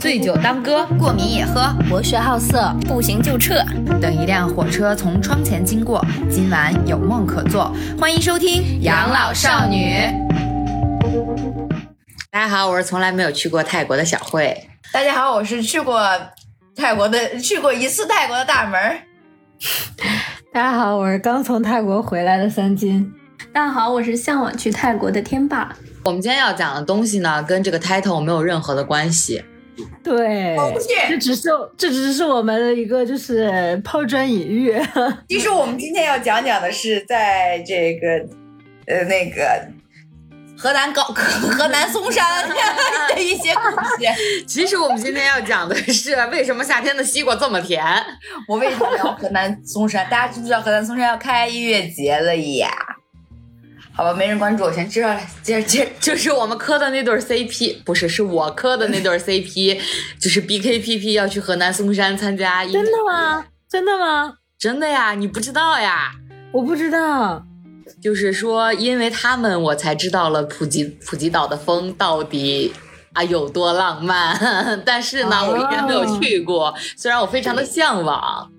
醉酒当歌，过敏也喝，博学好色，不行就撤。等一辆火车从窗前经过，今晚有梦可做。欢迎收听《养老少女》。大家好，我是从来没有去过泰国的小慧。大家好，我是去过泰国的，去过一次泰国的大门。大家好，我是刚从泰国回来的三金。大家好，我是向往去泰国的天霸。我们今天要讲的东西呢，跟这个 title 没有任何的关系。对，这只是这只是我们的一个就是抛砖引玉。其实我们今天要讲讲的是，在这个呃那个河南高河南嵩山 的一些故事。其实我们今天要讲的是，为什么夏天的西瓜这么甜？我为什么聊河南嵩山？大家知不知道河南嵩山要开音乐节了呀？好吧，没人关注，我先知道了。接着，接着 就是我们磕的那对 CP，不是，是我磕的那对 CP，就是 BKPP 要去河南嵩山参加。真的吗？真的吗？真的呀，你不知道呀？我不知道。就是说，因为他们，我才知道了普吉普吉岛的风到底啊有多浪漫。但是呢，我一直没有去过，虽然我非常的向往。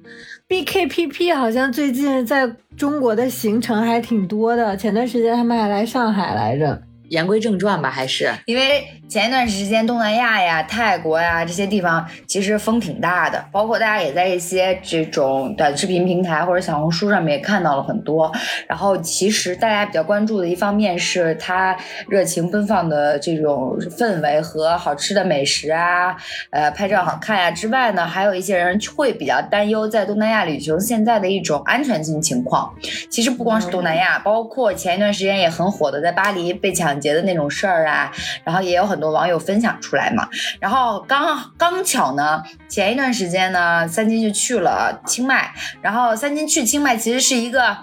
BKPP 好像最近在中国的行程还挺多的，前段时间他们还来上海来着。言归正传吧，还是因为前一段时间东南亚呀、泰国呀这些地方其实风挺大的，包括大家也在一些这种短视频平台或者小红书上面也看到了很多。然后其实大家比较关注的一方面是它热情奔放的这种氛围和好吃的美食啊，呃，拍照好看呀之外呢，还有一些人会比较担忧在东南亚旅行现在的一种安全性情况。其实不光是东南亚，包括前一段时间也很火的在巴黎被抢。节的那种事儿啊，然后也有很多网友分享出来嘛。然后刚刚巧呢，前一段时间呢，三金就去了清迈。然后三金去清迈其实是一个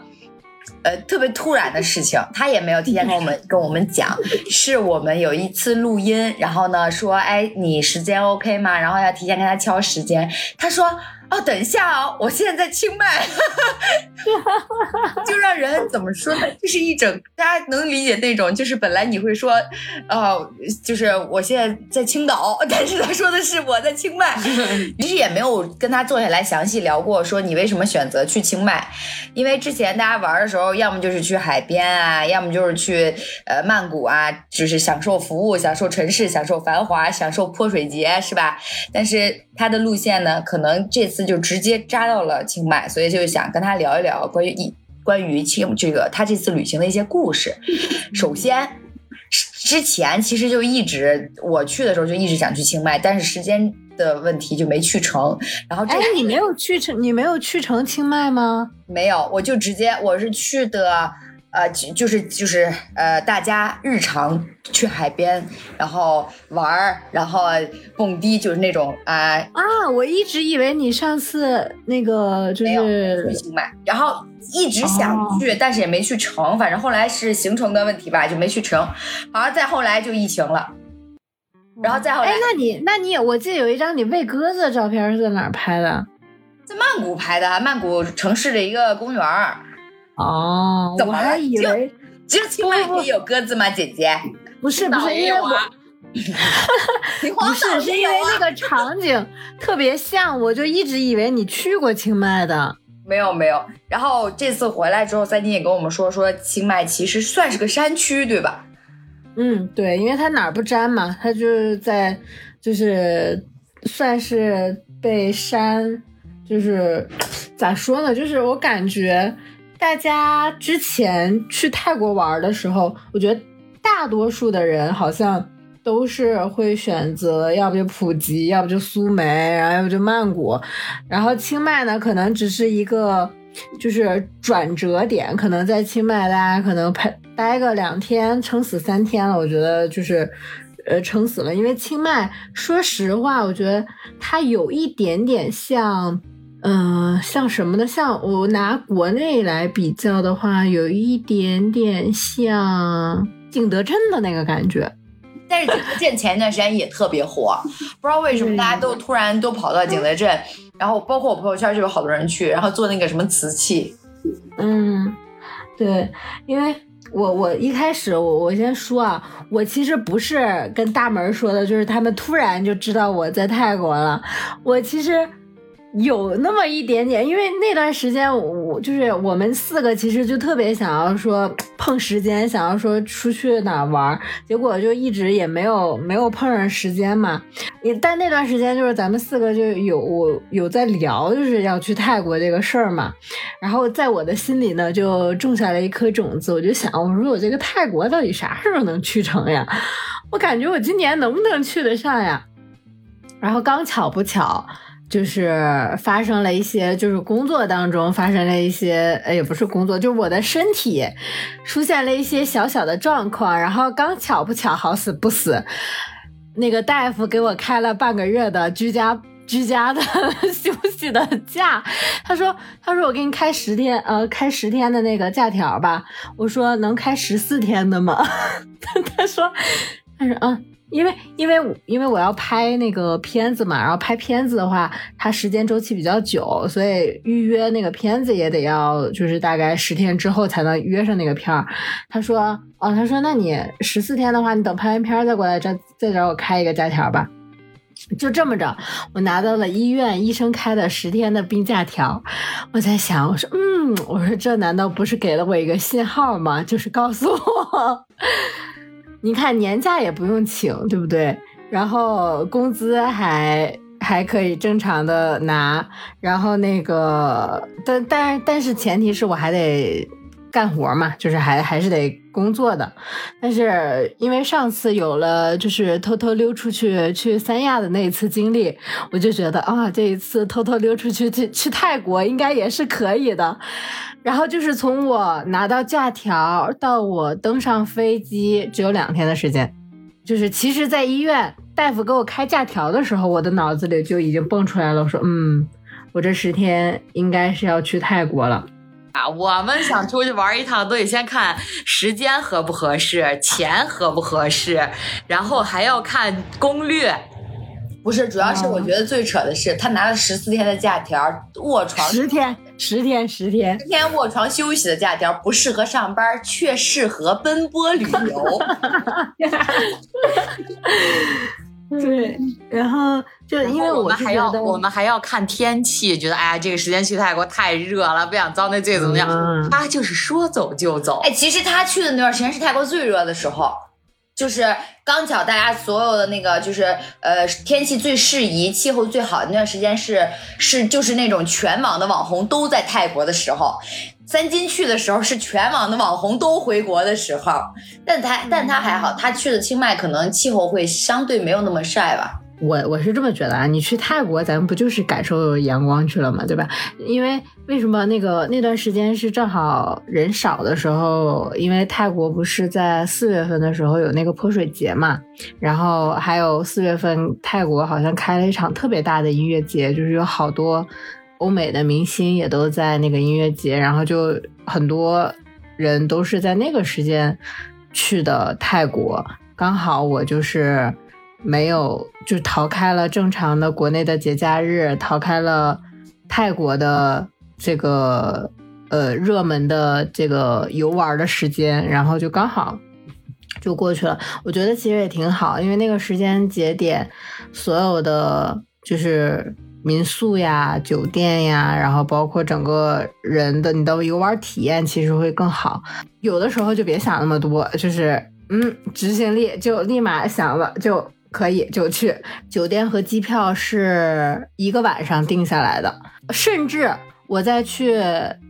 呃特别突然的事情，他也没有提前跟我们跟我们讲。是我们有一次录音，然后呢说，哎，你时间 OK 吗？然后要提前跟他敲时间，他说。哦，等一下哦，我现在在清迈，就让人怎么说呢？就是一整大家能理解那种，就是本来你会说，哦，就是我现在在青岛，但是他说的是我在清迈，其实也没有跟他坐下来详细聊过，说你为什么选择去清迈，因为之前大家玩的时候，要么就是去海边啊，要么就是去呃曼谷啊，就是享受服务、享受城市、享受繁华、享受泼水节，是吧？但是他的路线呢，可能这次。就直接扎到了清迈，所以就想跟他聊一聊关于一关于清这个他这次旅行的一些故事。首先，之前其实就一直我去的时候就一直想去清迈，但是时间的问题就没去成。然后，哎，你没有去成，你没有去成清迈吗？没有，我就直接我是去的。呃，就是就是呃，大家日常去海边，然后玩儿，然后蹦迪，就是那种啊啊！我一直以为你上次那个就是去清迈，然后一直想去，但是也没去成。反正后来是行程的问题吧，就没去成。好像再后来就疫情了，然后再后来，哎，那你那你我记得有一张你喂鸽子的照片是在哪儿拍的？在曼谷拍的，曼谷城市的一个公园儿。哦，怎么还以为就清迈里有鸽子吗？姐姐，不是不是因为我，不是是因为那个场景特别像，我就一直以为你去过清迈的。没有没有，然后这次回来之后，三金也跟我们说说清迈其实算是个山区，对吧？嗯，对，因为它哪儿不沾嘛，它就是在就是算是被山，就是咋说呢？就是我感觉。大家之前去泰国玩的时候，我觉得大多数的人好像都是会选择，要不就普吉，要不就苏梅，然后要不就曼谷，然后清迈呢，可能只是一个就是转折点，可能在清迈大家可能拍待个两天，撑死三天了，我觉得就是呃撑死了，因为清迈，说实话，我觉得它有一点点像。嗯，像什么呢？像我拿国内来比较的话，有一点点像景德镇的那个感觉。但是景德镇前一段时间也特别火，不知道为什么大家都突然都跑到景德镇，然后包括我朋友圈就有好多人去，然后做那个什么瓷器。嗯，对，因为我我一开始我我先说啊，我其实不是跟大门说的，就是他们突然就知道我在泰国了。我其实有那么一点点，因为那段时间我就是我们四个其实就特别想要说碰时间，想要说出去哪玩，结果就一直也没有没有碰上时间嘛。也但那段时间就是咱们四个就有有在聊，就是要去泰国这个事儿嘛。然后在我的心里呢，就种下了一颗种子。我就想，我说我这个泰国到底啥时候能去成呀？我感觉我今年能不能去得上呀？然后刚巧不巧，就是发生了一些，就是工作当中发生了一些，呃，也不是工作，就是我的身体出现了一些小小的状况。然后刚巧不巧，好死不死，那个大夫给我开了半个月的居家。居家的休息的假，他说：“他说我给你开十天，呃，开十天的那个假条吧。”我说：“能开十四天的吗？” 他说：“他说嗯，因为因为因为我要拍那个片子嘛，然后拍片子的话，它时间周期比较久，所以预约那个片子也得要就是大概十天之后才能约上那个片儿。”他说：“哦，他说那你十四天的话，你等拍完片儿再过来再再找我开一个假条吧。”就这么着，我拿到了医院医生开的十天的病假条。我在想，我说，嗯，我说这难道不是给了我一个信号吗？就是告诉我，你看年假也不用请，对不对？然后工资还还可以正常的拿，然后那个，但但但是前提是我还得。干活嘛，就是还还是得工作的，但是因为上次有了就是偷偷溜出去去三亚的那一次经历，我就觉得啊，这一次偷偷溜出去去去泰国应该也是可以的。然后就是从我拿到假条到我登上飞机，只有两天的时间。就是其实，在医院大夫给我开假条的时候，我的脑子里就已经蹦出来了，我说嗯，我这十天应该是要去泰国了。啊，我们想出去玩一趟，都得先看时间合不合适，钱合不合适，然后还要看攻略。不是，主要是我觉得最扯的是，他拿了十四天的假条，卧床十天，十天，十天，十天卧床休息的假条，不适合上班，却适合奔波旅游。对，然后就因为我们还要我们还要看天气，觉得哎呀这个时间去泰国太热了，不想遭那罪怎么样？他就是说走就走。哎，其实他去的那段时间是泰国最热的时候，就是刚巧大家所有的那个就是呃天气最适宜、气候最好的那段时间是是就是那种全网的网红都在泰国的时候。三金去的时候是全网的网红都回国的时候，但他但他还好，他去的清迈可能气候会相对没有那么晒吧。我我是这么觉得啊，你去泰国，咱们不就是感受阳光去了嘛，对吧？因为为什么那个那段时间是正好人少的时候？因为泰国不是在四月份的时候有那个泼水节嘛，然后还有四月份泰国好像开了一场特别大的音乐节，就是有好多。欧美的明星也都在那个音乐节，然后就很多人都是在那个时间去的泰国。刚好我就是没有，就逃开了正常的国内的节假日，逃开了泰国的这个呃热门的这个游玩的时间，然后就刚好就过去了。我觉得其实也挺好，因为那个时间节点，所有的就是。民宿呀、酒店呀，然后包括整个人的你的游玩体验，其实会更好。有的时候就别想那么多，就是嗯，执行力就立马想了就可以就去。酒店和机票是一个晚上定下来的，甚至我在去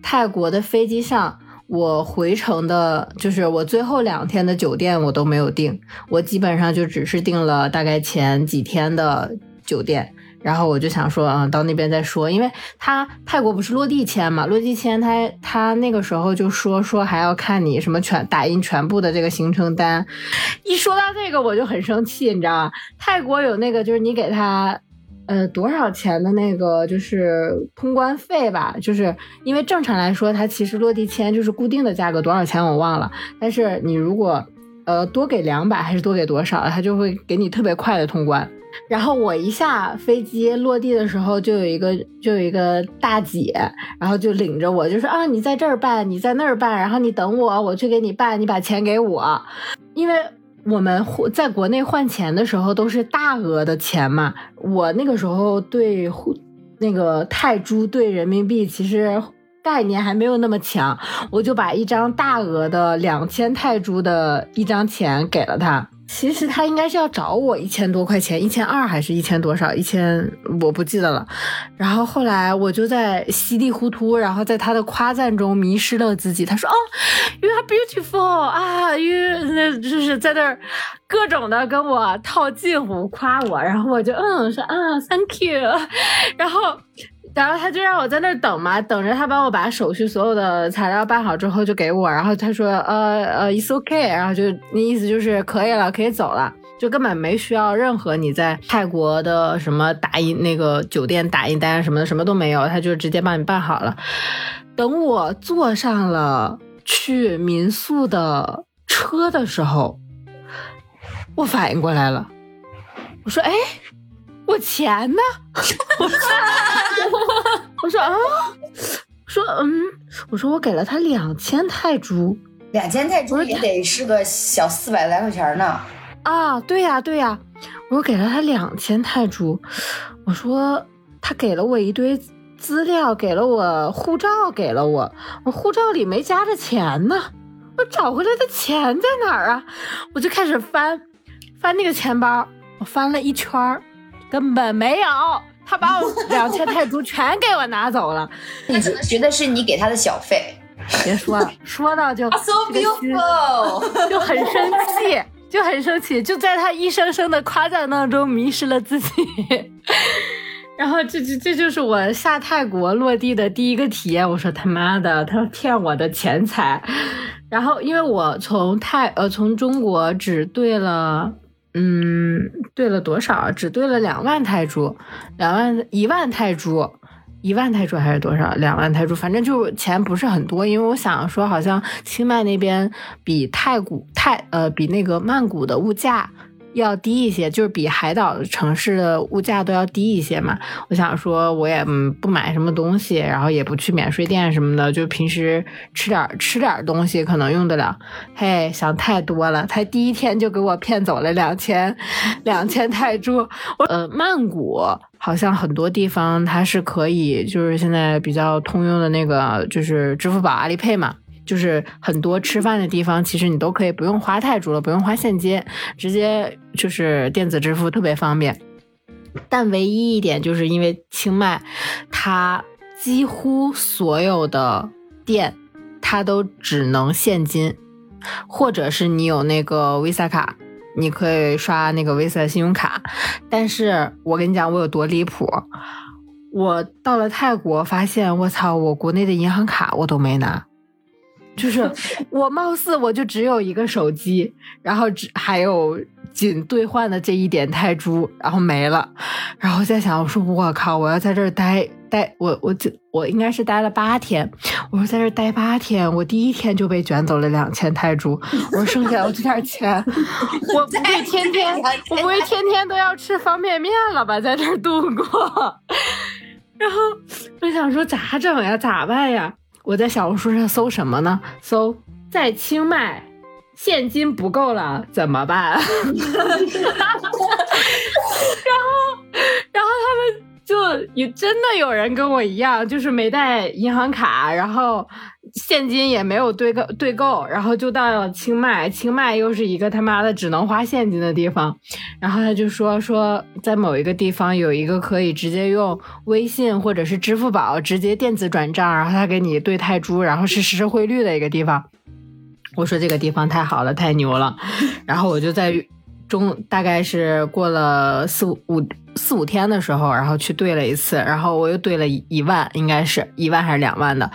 泰国的飞机上，我回程的就是我最后两天的酒店我都没有订，我基本上就只是订了大概前几天的酒店。然后我就想说，嗯，到那边再说，因为他泰国不是落地签嘛，落地签他他那个时候就说说还要看你什么全打印全部的这个行程单，一说到这个我就很生气，你知道吗？泰国有那个就是你给他呃多少钱的那个就是通关费吧，就是因为正常来说它其实落地签就是固定的价格多少钱我忘了，但是你如果呃多给两百还是多给多少，他就会给你特别快的通关。然后我一下飞机落地的时候，就有一个就有一个大姐，然后就领着我，就说啊，你在这儿办，你在那儿办，然后你等我，我去给你办，你把钱给我，因为我们在国内换钱的时候都是大额的钱嘛，我那个时候对那个泰铢兑人民币其实概念还没有那么强，我就把一张大额的两千泰铢的一张钱给了他。其实他应该是要找我一千多块钱，一千二还是一千多少？一千我不记得了。然后后来我就在稀里糊涂，然后在他的夸赞中迷失了自己。他说：“哦，You are beautiful 啊，You 那就是在那儿各种的跟我套近乎夸我。”然后我就嗯说啊，Thank you。然后。然后他就让我在那儿等嘛，等着他帮我把手续所有的材料办好之后就给我。然后他说，呃呃，it's okay。然后就那意思就是可以了，可以走了，就根本没需要任何你在泰国的什么打印那个酒店打印单什么的，什么都没有，他就直接帮你办好了。等我坐上了去民宿的车的时候，我反应过来了，我说，哎。我钱呢？我说 啊，说嗯，我说我给了他两千泰铢，两千泰铢也得是个小四百来块钱呢。啊，对呀对呀，我给了他两千泰铢。我说他给了我一堆资料，给了我护照，给了我，我护照里没夹着钱呢。我找回来的钱在哪儿啊？我就开始翻翻那个钱包，我翻了一圈儿。根本没有，他把我两千泰铢全给我拿走了。你觉得是你给他的小费？别说了，说到就 so beautiful，就很生气，就很生气，就在他一声声的夸赞当中迷失了自己。然后这这这就是我下泰国落地的第一个体验。我说他妈的，他骗我的钱财。然后因为我从泰呃从中国只对了。嗯，兑了多少？只兑了两万泰铢，两万一万泰铢，一万泰铢还是多少？两万泰铢，反正就钱不是很多。因为我想说，好像清迈那边比泰古泰呃比那个曼谷的物价。要低一些，就是比海岛城市的物价都要低一些嘛。我想说，我也不买什么东西，然后也不去免税店什么的，就平时吃点吃点东西可能用得了。嘿，想太多了，才第一天就给我骗走了两千两千泰铢。呃，曼谷好像很多地方它是可以，就是现在比较通用的那个，就是支付宝、阿里配嘛。就是很多吃饭的地方，其实你都可以不用花泰铢了，不用花现金，直接就是电子支付特别方便。但唯一一点就是因为清迈，它几乎所有的店它都只能现金，或者是你有那个 Visa 卡，你可以刷那个 Visa 信用卡。但是我跟你讲，我有多离谱，我到了泰国发现，我操，我国内的银行卡我都没拿。就是我貌似我就只有一个手机，然后只还有仅兑换的这一点泰铢，然后没了。然后在想，我说我靠，我要在这儿待待，我我就我应该是待了八天。我说在这儿待八天，我第一天就被卷走了两千泰铢。我说剩下我这点钱，我不会天天，我不会天天都要吃方便面了吧，在这儿度过。然后我想说咋整呀，咋办呀？我在小红书上搜什么呢？搜在清迈现金不够了怎么办？然后，然后他们就也真的有人跟我一样，就是没带银行卡，然后。现金也没有兑够，兑够，然后就到了清迈。清迈又是一个他妈的只能花现金的地方。然后他就说说，在某一个地方有一个可以直接用微信或者是支付宝直接电子转账，然后他给你兑泰铢，然后是实时汇率的一个地方。我说这个地方太好了，太牛了。然后我就在中大概是过了四五四五天的时候，然后去兑了一次，然后我又兑了一万，应该是一万还是两万的。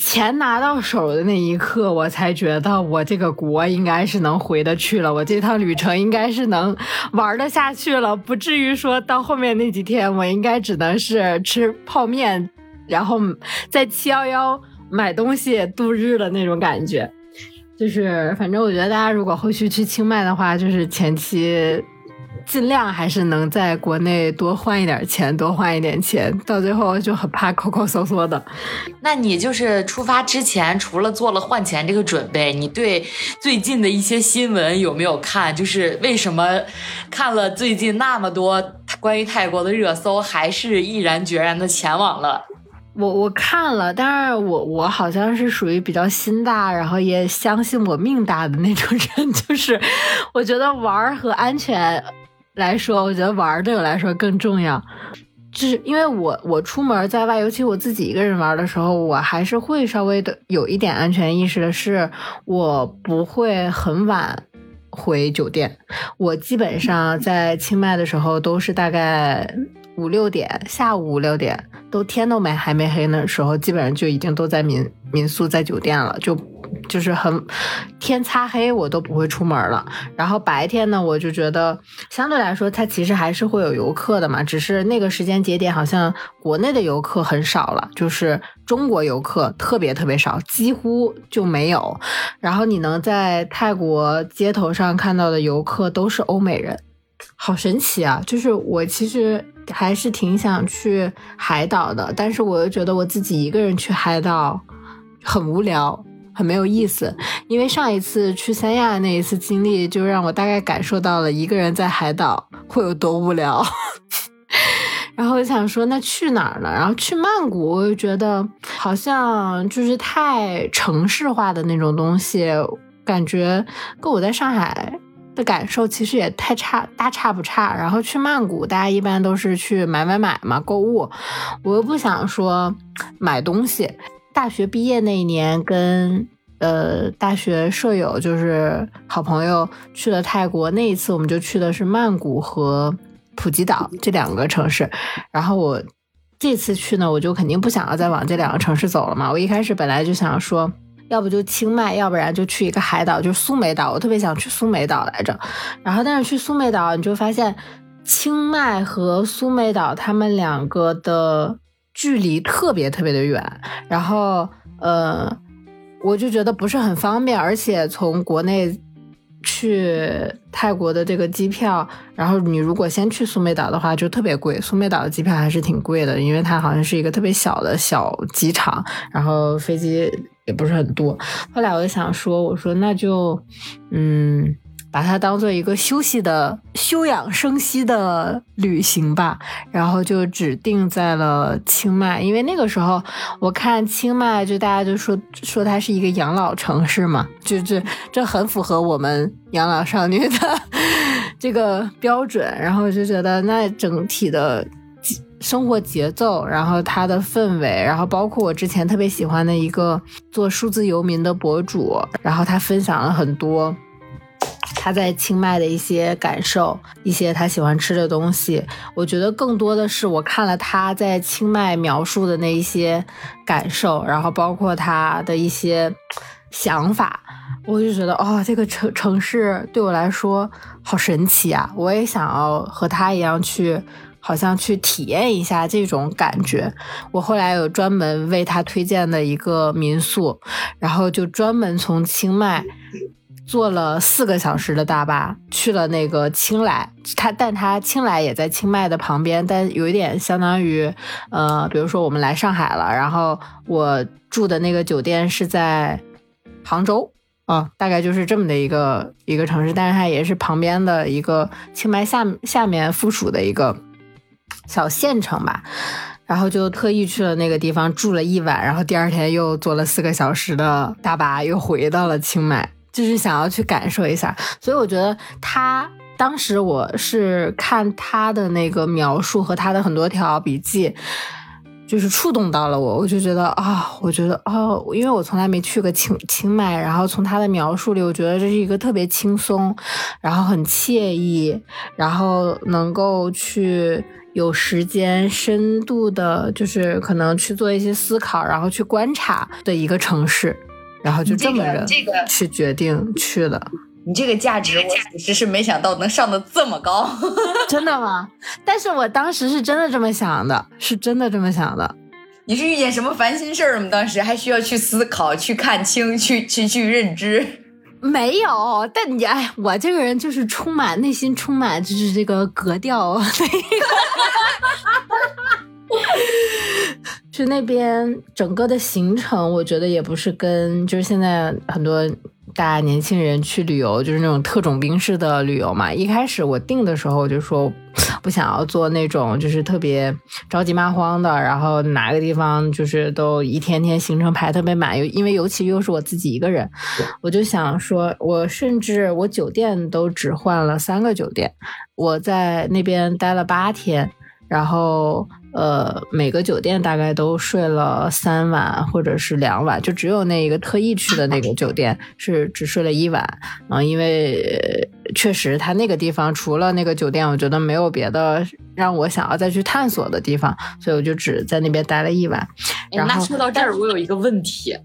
钱拿到手的那一刻，我才觉得我这个国应该是能回得去了，我这趟旅程应该是能玩得下去了，不至于说到后面那几天，我应该只能是吃泡面，然后在七幺幺买东西度日的那种感觉。就是，反正我觉得大家如果后续去清迈的话，就是前期尽量还是能在国内多换一点钱，多换一点钱，到最后就很怕抠抠搜搜的。那你就是出发之前，除了做了换钱这个准备，你对最近的一些新闻有没有看？就是为什么看了最近那么多关于泰国的热搜，还是毅然决然的前往了？我我看了，但是我我好像是属于比较心大，然后也相信我命大的那种人，就是我觉得玩儿和安全来说，我觉得玩儿对我来说更重要。就是因为我我出门在外，尤其我自己一个人玩的时候，我还是会稍微的有一点安全意识的，是我不会很晚回酒店。我基本上在清迈的时候都是大概五六点，下午五六点都天都没还没黑的时候，基本上就已经都在民民宿在酒店了，就就是很天擦黑我都不会出门了。然后白天呢，我就觉得相对来说，它其实还是会有游客的嘛，只是那个时间节点好像国内的游客很少了，就是中国游客特别特别少，几乎就没有。然后你能在泰国街头上看到的游客都是欧美人，好神奇啊！就是我其实还是挺想去海岛的，但是我又觉得我自己一个人去海岛很无聊。很没有意思，因为上一次去三亚那一次经历，就让我大概感受到了一个人在海岛会有多无聊。然后我想说，那去哪儿呢？然后去曼谷，我就觉得好像就是太城市化的那种东西，感觉跟我在上海的感受其实也太差，大差不差。然后去曼谷，大家一般都是去买买买嘛，购物，我又不想说买东西。大学毕业那一年，跟呃大学舍友就是好朋友去了泰国。那一次我们就去的是曼谷和普吉岛这两个城市。然后我这次去呢，我就肯定不想要再往这两个城市走了嘛。我一开始本来就想说，要不就清迈，要不然就去一个海岛，就是苏梅岛。我特别想去苏梅岛来着。然后但是去苏梅岛，你就发现清迈和苏梅岛他们两个的。距离特别特别的远，然后呃，我就觉得不是很方便，而且从国内去泰国的这个机票，然后你如果先去苏梅岛的话，就特别贵。苏梅岛的机票还是挺贵的，因为它好像是一个特别小的小机场，然后飞机也不是很多。后来我就想说，我说那就嗯。把它当做一个休息的、休养生息的旅行吧，然后就指定在了清迈，因为那个时候我看清迈，就大家就说说它是一个养老城市嘛，就这这很符合我们养老少女的 这个标准，然后就觉得那整体的生活节奏，然后它的氛围，然后包括我之前特别喜欢的一个做数字游民的博主，然后他分享了很多。他在清迈的一些感受，一些他喜欢吃的东西，我觉得更多的是我看了他在清迈描述的那一些感受，然后包括他的一些想法，我就觉得哦，这个城城市对我来说好神奇啊！我也想要和他一样去，好像去体验一下这种感觉。我后来有专门为他推荐的一个民宿，然后就专门从清迈。坐了四个小时的大巴去了那个清莱，它但它清莱也在清迈的旁边，但有一点相当于，呃，比如说我们来上海了，然后我住的那个酒店是在杭州。啊，大概就是这么的一个一个城市，但是它也是旁边的一个清迈下下面附属的一个小县城吧，然后就特意去了那个地方住了一晚，然后第二天又坐了四个小时的大巴又回到了清迈。就是想要去感受一下，所以我觉得他当时我是看他的那个描述和他的很多条笔记，就是触动到了我，我就觉得啊，我觉得哦，因为我从来没去过清清迈，然后从他的描述里，我觉得这是一个特别轻松，然后很惬意，然后能够去有时间深度的，就是可能去做一些思考，然后去观察的一个城市。然后就这么着去决定去了。你这个价值，我其实是没想到能上的这么高，真的吗？但是我当时是真的这么想的，是真的这么想的。你是遇见什么烦心事儿了吗？当时还需要去思考、去看清、去去去认知。没有，但你哎，我这个人就是充满内心充满就是这个格调，去那边整个的行程，我觉得也不是跟就是现在很多大家年轻人去旅游，就是那种特种兵式的旅游嘛。一开始我定的时候就说不想要做那种就是特别着急蚂慌的，然后哪个地方就是都一天天行程排特别满，因为尤其又是我自己一个人，我就想说，我甚至我酒店都只换了三个酒店，我在那边待了八天，然后。呃，每个酒店大概都睡了三晚或者是两晚，就只有那一个特意去的那个酒店是只睡了一晚。嗯，因为确实他那个地方除了那个酒店，我觉得没有别的让我想要再去探索的地方，所以我就只在那边待了一晚。然后那说到这儿，我有一个问题，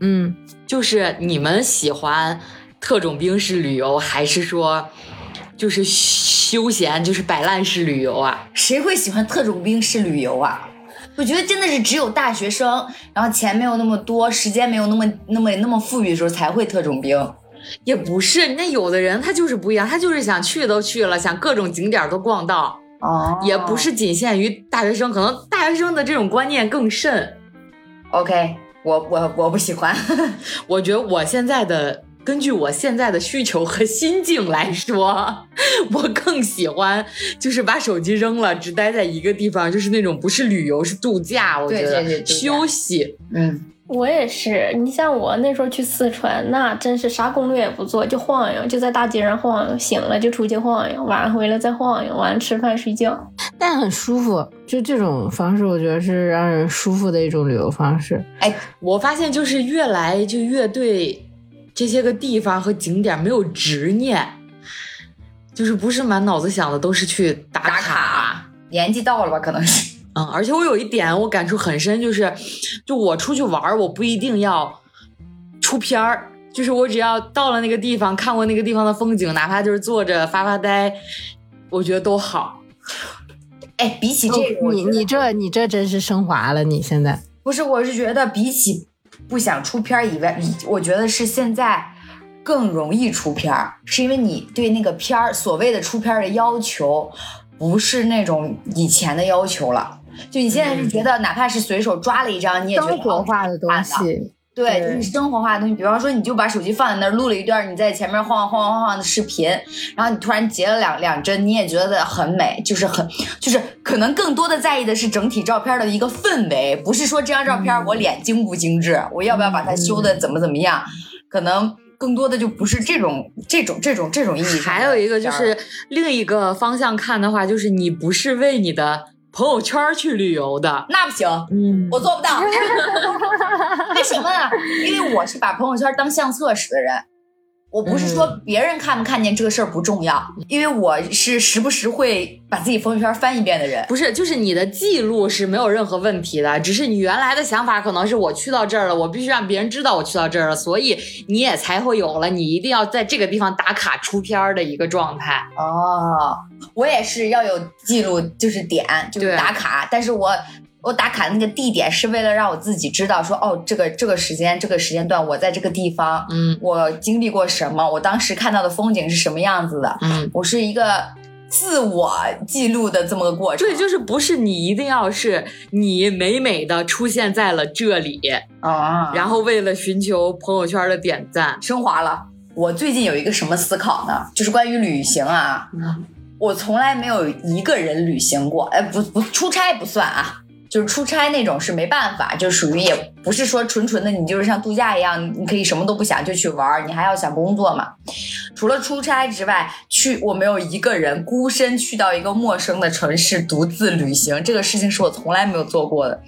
嗯，就是你们喜欢特种兵式旅游，还是说就是休闲，就是摆烂式旅游啊？谁会喜欢特种兵式旅游啊？我觉得真的是只有大学生，然后钱没有那么多，时间没有那么那么那么富裕的时候才会特种兵。也不是，那有的人他就是不一样，他就是想去都去了，想各种景点都逛到，哦也不是仅限于大学生，可能大学生的这种观念更甚。OK，我我我不喜欢。我觉得我现在的，根据我现在的需求和心境来说，我更喜欢就是把手机扔了，只待在一个地方，就是那种不是旅游是度假，我觉得休息。嗯，我也是，你像我那时候去四川，那真是啥攻略也不做，就晃悠，就在大街上晃悠，醒了就出去晃悠，晚上回来再晃悠，晚上吃饭睡觉。但很舒服，就这种方式，我觉得是让人舒服的一种旅游方式。哎我发现就是越来就越对这些个地方和景点没有执念，就是不是满脑子想的都是去打打卡年纪到了吧？可能是。嗯，而且我有一点我感触很深，就是，就我出去玩，我不一定要出片儿，就是我只要到了那个地方，看过那个地方的风景，哪怕就是坐着发发呆，我觉得都好。哎，比起这个，我你你这你这真是升华了，你现在。不是，我是觉得比起不想出片儿以外，我觉得是现在更容易出片儿，是因为你对那个片儿所谓的出片儿的要求，不是那种以前的要求了。就你现在是觉得，哪怕是随手抓了一张，你也觉得生活化的东西，对，对就是生活化的东西。比方说，你就把手机放在那儿录了一段你在前面晃晃晃晃的视频，然后你突然截了两两帧，你也觉得很美，就是很就是可能更多的在意的是整体照片的一个氛围，不是说这张照片我脸精不精致，我要不要把它修的怎么怎么样，可能更多的就不是这种这种这种这种意义。还有一个就是另一个方向看的话，就是你不是为你的朋友圈去旅游的，那不行，嗯，我做不到。为什么呢？因为我是把朋友圈当相册使的人。我不是说别人看不看见这个事儿不重要，因为我是时不时会把自己朋友圈翻一遍的人。不是，就是你的记录是没有任何问题的，只是你原来的想法可能是我去到这儿了，我必须让别人知道我去到这儿了，所以你也才会有了你一定要在这个地方打卡出片儿的一个状态。哦，我也是要有记录，就是点，就是打卡。但是我我打卡那个地点是为了让我自己知道说，哦，这个这个时间这个时间段我在这个地方，嗯我经历过什么，我当时看到的风景是什么样子的，嗯，我是一个自我记录的这么个过程。对，就是不是你一定要是你美美的出现在了这里，啊，然后为了寻求朋友圈的点赞，升华了。我最近有一个什么思考呢？就是关于旅行啊，我从来没有一个人旅行过，哎，不不，出差不算啊，就是出差那种是没办法，就属于也不是说纯纯的你就是像度假一样，你可以什么都不想就去玩儿，你还要想工作嘛。除了出差之外，去我没有一个人孤身去到一个陌生的城市独自旅行，这个事情是我从来没有做过的。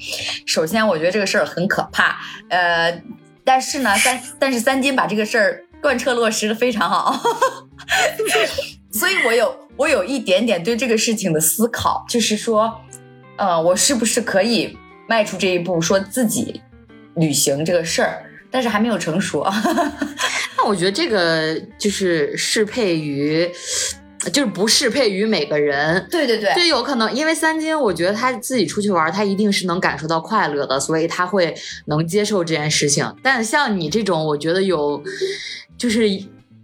首先，我觉得这个事儿很可怕，呃，但是呢，三但是三金把这个事儿贯彻落实的非常好，所以我有我有一点点对这个事情的思考，就是说，呃，我是不是可以迈出这一步，说自己旅行这个事儿，但是还没有成熟。那我觉得这个就是适配于就是不适配于每个人。对对对，就有可能，因为三金，我觉得他自己出去玩，他一定是能感受到快乐的，所以他会能接受这件事情。但像你这种，我觉得有，就是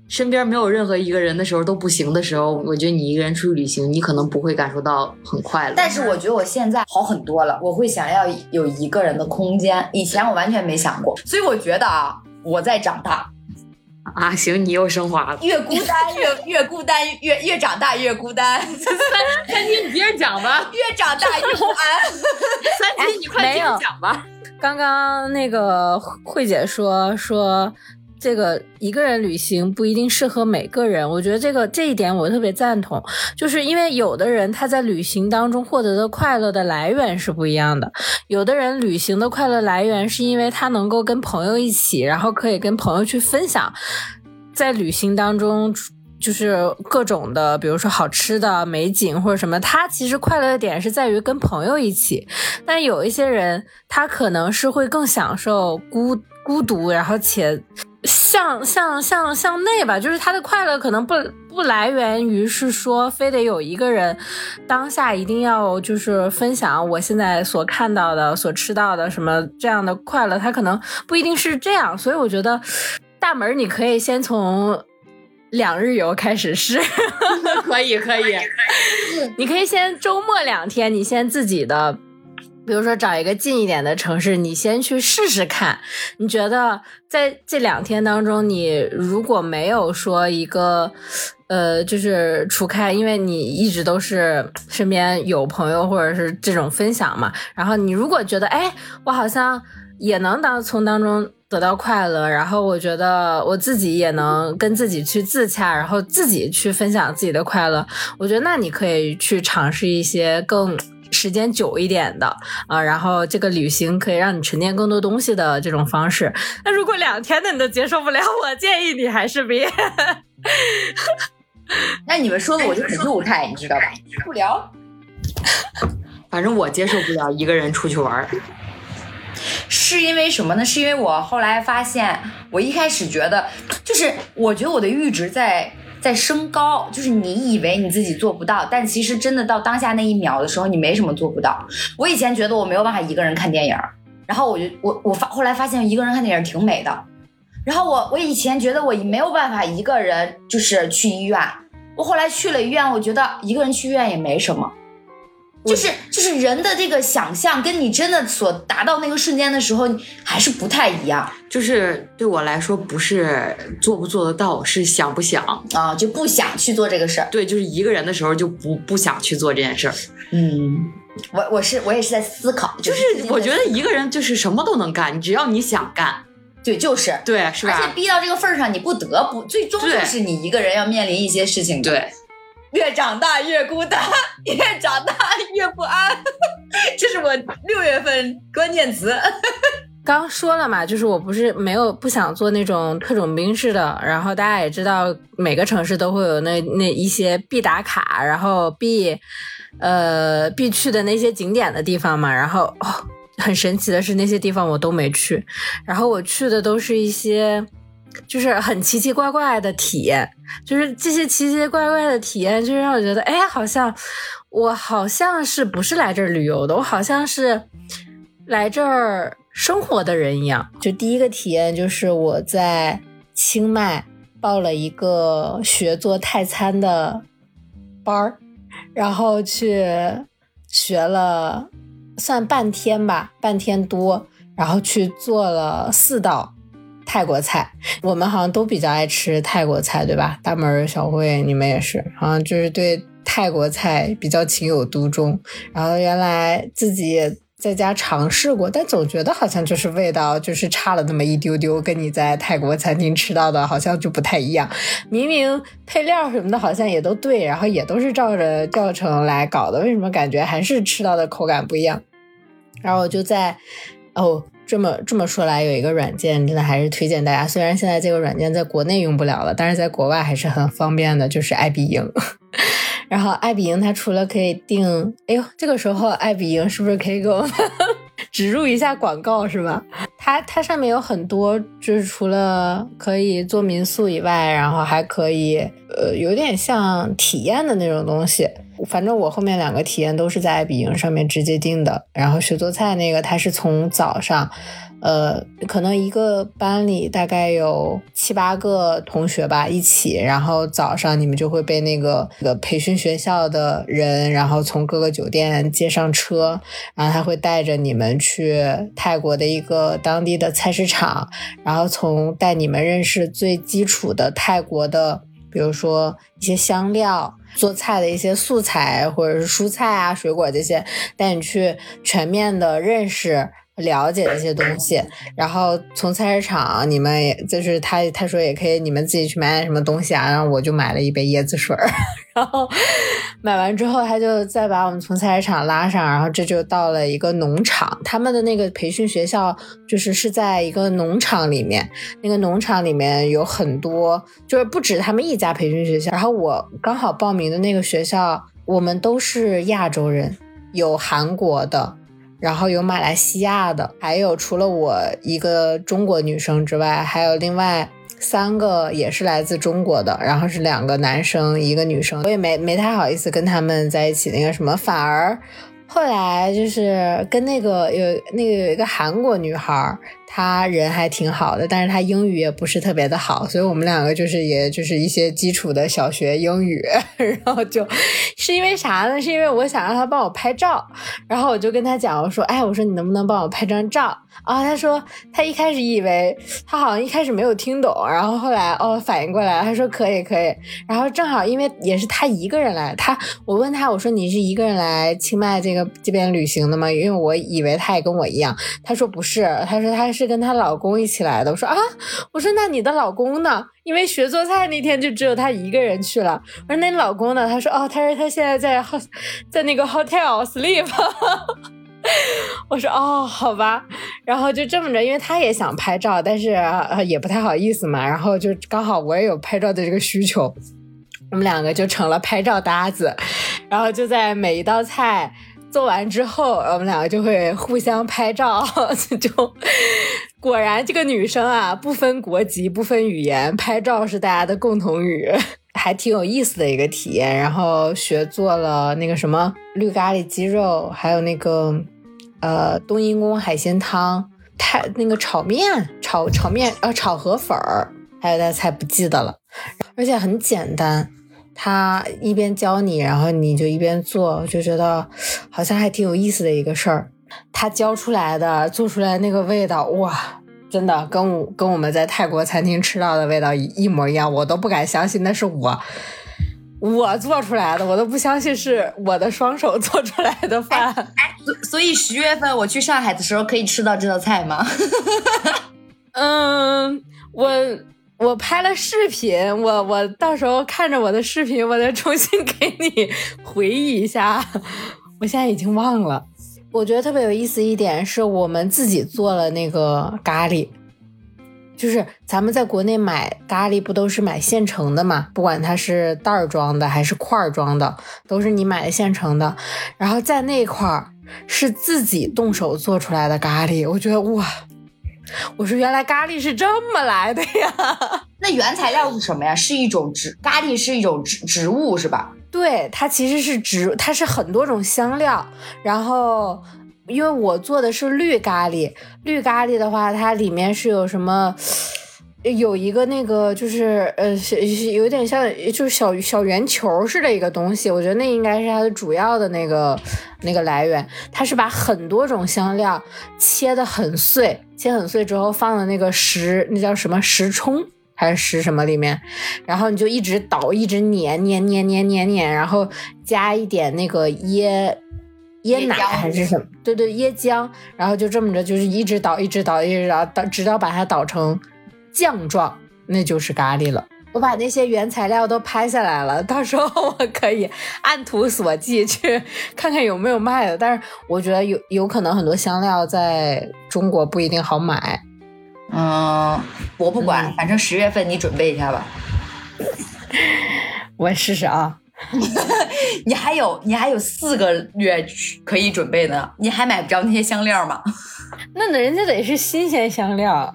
身边没有任何一个人的时候都不行的时候，我觉得你一个人出去旅行，你可能不会感受到很快乐。但是我觉得我现在好很多了，我会想要有一个人的空间，以前我完全没想过，所以我觉得啊，我在长大，啊，行，你又升华了。越孤单越越孤单，越越长大越孤单，三金，你接着讲吧。越长大越孤单。三金，你快接着讲吧。刚刚那个慧姐说说。这个一个人旅行不一定适合每个人，我觉得这个这一点我特别赞同，就是因为有的人他在旅行当中获得的快乐的来源是不一样的，有的人旅行的快乐来源是因为他能够跟朋友一起，然后可以跟朋友去分享，在旅行当中就是各种的，比如说好吃的美景或者什么，他其实快乐的点是在于跟朋友一起，但有一些人他可能是会更享受孤孤独，然后且。向向向向内吧，就是他的快乐可能不不来源于是说非得有一个人当下一定要就是分享我现在所看到的、所吃到的什么这样的快乐，他可能不一定是这样。所以我觉得大门你可以先从两日游开始试，可 以可以，你可以先周末两天，你先自己的。比如说找一个近一点的城市，你先去试试看。你觉得在这两天当中，你如果没有说一个，呃，就是除开，因为你一直都是身边有朋友或者是这种分享嘛。然后你如果觉得，哎，我好像也能当从当中得到快乐，然后我觉得我自己也能跟自己去自洽，然后自己去分享自己的快乐。我觉得那你可以去尝试一些更。时间久一点的啊，然后这个旅行可以让你沉淀更多东西的这种方式。那如果两天的你都接受不了，我建议你还是别。那你们说的我就很幼态，你知道吧？不聊。反正我接受不了一个人出去玩儿，是因为什么呢？是因为我后来发现，我一开始觉得，就是我觉得我的阈值在。在升高，就是你以为你自己做不到，但其实真的到当下那一秒的时候，你没什么做不到。我以前觉得我没有办法一个人看电影，然后我就我我发后来发现一个人看电影挺美的。然后我我以前觉得我没有办法一个人就是去医院，我后来去了医院，我觉得一个人去医院也没什么。就是就是人的这个想象，跟你真的所达到那个瞬间的时候，还是不太一样。就是对我来说，不是做不做得到，是想不想啊，就不想去做这个事儿。对，就是一个人的时候就不不想去做这件事儿。嗯，我我是我也是在思考，就是我觉得一个人就是什么都能干，只要你想干，对，就是对，是吧？而且逼到这个份儿上，你不得不，最终就是你一个人要面临一些事情。对。越长大越孤单，越长大越不安，这是我六月份关键词。刚说了嘛，就是我不是没有不想做那种特种兵式的，然后大家也知道每个城市都会有那那一些必打卡，然后必呃必去的那些景点的地方嘛。然后，很神奇的是那些地方我都没去，然后我去的都是一些。就是很奇奇怪怪的体验，就是这些奇奇怪怪的体验，就让我觉得，哎，好像我好像是不是来这儿旅游的，我好像是来这儿生活的人一样。就第一个体验就是我在清迈报了一个学做泰餐的班儿，然后去学了算半天吧，半天多，然后去做了四道。泰国菜，我们好像都比较爱吃泰国菜，对吧？大门、小慧，你们也是，好像就是对泰国菜比较情有独钟。然后原来自己也在家尝试过，但总觉得好像就是味道就是差了那么一丢丢，跟你在泰国餐厅吃到的好像就不太一样。明明配料什么的好像也都对，然后也都是照着教程来搞的，为什么感觉还是吃到的口感不一样？然后我就在哦。这么这么说来，有一个软件真的还是推荐大家。虽然现在这个软件在国内用不了了，但是在国外还是很方便的，就是爱彼迎。然后爱彼迎它除了可以订，哎呦，这个时候爱彼迎是不是可以给我们 植入一下广告是吧？它它上面有很多，就是除了可以做民宿以外，然后还可以呃，有点像体验的那种东西。反正我后面两个体验都是在爱彼迎上面直接订的，然后学做菜那个他是从早上。呃，可能一个班里大概有七八个同学吧，一起，然后早上你们就会被那个那个培训学校的人，然后从各个酒店接上车，然后他会带着你们去泰国的一个当地的菜市场，然后从带你们认识最基础的泰国的，比如说一些香料、做菜的一些素材或者是蔬菜啊、水果这些，带你去全面的认识。了解这些东西，然后从菜市场，你们也就是他他说也可以，你们自己去买点什么东西啊，然后我就买了一杯椰子水，然后买完之后，他就再把我们从菜市场拉上，然后这就到了一个农场，他们的那个培训学校就是是在一个农场里面，那个农场里面有很多，就是不止他们一家培训学校，然后我刚好报名的那个学校，我们都是亚洲人，有韩国的。然后有马来西亚的，还有除了我一个中国女生之外，还有另外三个也是来自中国的，然后是两个男生一个女生，我也没没太好意思跟他们在一起那个什么，反而。后来就是跟那个有那个有一个韩国女孩，他人还挺好的，但是他英语也不是特别的好，所以我们两个就是也就是一些基础的小学英语，然后就是因为啥呢？是因为我想让他帮我拍照，然后我就跟他讲，我说，哎，我说你能不能帮我拍张照？啊，他说他一开始以为他好像一开始没有听懂，然后后来哦反应过来，他说可以可以，然后正好因为也是他一个人来，他我问他我说你是一个人来清迈这个。这边旅行的吗？因为我以为他也跟我一样。他说不是，他说他是是跟她老公一起来的。我说啊，我说那你的老公呢？因为学做菜那天就只有她一个人去了。我说那你老公呢？她说哦，他说他现在在在那个 hotel sleep。我说哦，好吧。然后就这么着，因为他也想拍照，但是也不太好意思嘛。然后就刚好我也有拍照的这个需求，我们两个就成了拍照搭子。然后就在每一道菜。做完之后，我们两个就会互相拍照，就果然这个女生啊，不分国籍，不分语言，拍照是大家的共同语，还挺有意思的一个体验。然后学做了那个什么绿咖喱鸡肉，还有那个呃冬阴功海鲜汤，太那个炒面，炒炒面呃炒河粉儿，还有道菜不记得了，而且很简单。他一边教你，然后你就一边做，就觉得好像还挺有意思的一个事儿。他教出来的、做出来那个味道，哇，真的跟我跟我们在泰国餐厅吃到的味道一一模一样，我都不敢相信那是我我做出来的，我都不相信是我的双手做出来的饭。哎，所以十月份我去上海的时候可以吃到这道菜吗？嗯，我。我拍了视频，我我到时候看着我的视频，我再重新给你回忆一下。我现在已经忘了。我觉得特别有意思一点是我们自己做了那个咖喱，就是咱们在国内买咖喱不都是买现成的嘛？不管它是袋儿装的还是块儿装的，都是你买的现成的。然后在那块儿是自己动手做出来的咖喱，我觉得哇。我说原来咖喱是这么来的呀？那原材料是什么呀？是一种植咖喱是一种植植物是吧？对，它其实是植，它是很多种香料。然后因为我做的是绿咖喱，绿咖喱的话，它里面是有什么？有一个那个就是呃，有点像就是小小圆球似的一个东西，我觉得那应该是它的主要的那个那个来源。它是把很多种香料切的很碎，切很碎之后放到那个石，那叫什么石冲还是石什么里面，然后你就一直捣，一直碾碾碾碾碾碾，然后加一点那个椰椰奶还是什么？对对，椰浆，然后就这么着，就是一直捣，一直捣，一直捣，捣直到把它捣成。酱状，那就是咖喱了。我把那些原材料都拍下来了，到时候我可以按图索骥去看看有没有卖的。但是我觉得有有可能很多香料在中国不一定好买。嗯，我不管，反正十月份你准备一下吧。我试试啊。你还有你还有四个月可以准备呢，你还买不着那些香料吗？那人家得是新鲜香料。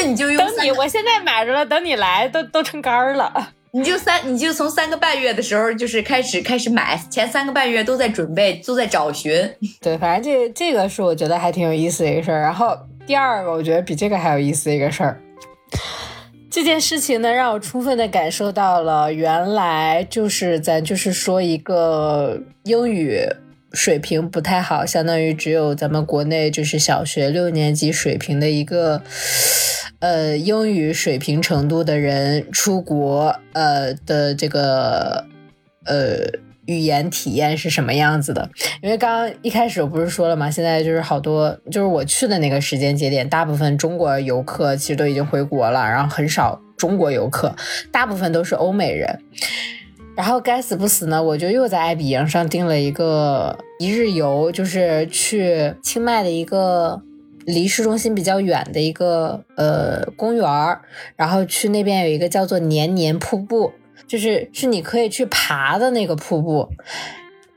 那你就用等你，我现在买着了，等你来都都成干儿了。你就三，你就从三个半月的时候就是开始开始买，前三个半月都在准备，都在找寻。对，反正这这个是我觉得还挺有意思的一个事儿。然后第二个，我觉得比这个还有意思的一个事儿。这件事情呢，让我充分的感受到了，原来就是咱就是说一个英语水平不太好，相当于只有咱们国内就是小学六年级水平的一个呃英语水平程度的人出国呃的这个呃。语言体验是什么样子的？因为刚刚一开始我不是说了吗？现在就是好多，就是我去的那个时间节点，大部分中国游客其实都已经回国了，然后很少中国游客，大部分都是欧美人。然后该死不死呢，我就又在爱彼迎上订了一个一日游，就是去清迈的一个离市中心比较远的一个呃公园儿，然后去那边有一个叫做年年瀑布。就是是你可以去爬的那个瀑布，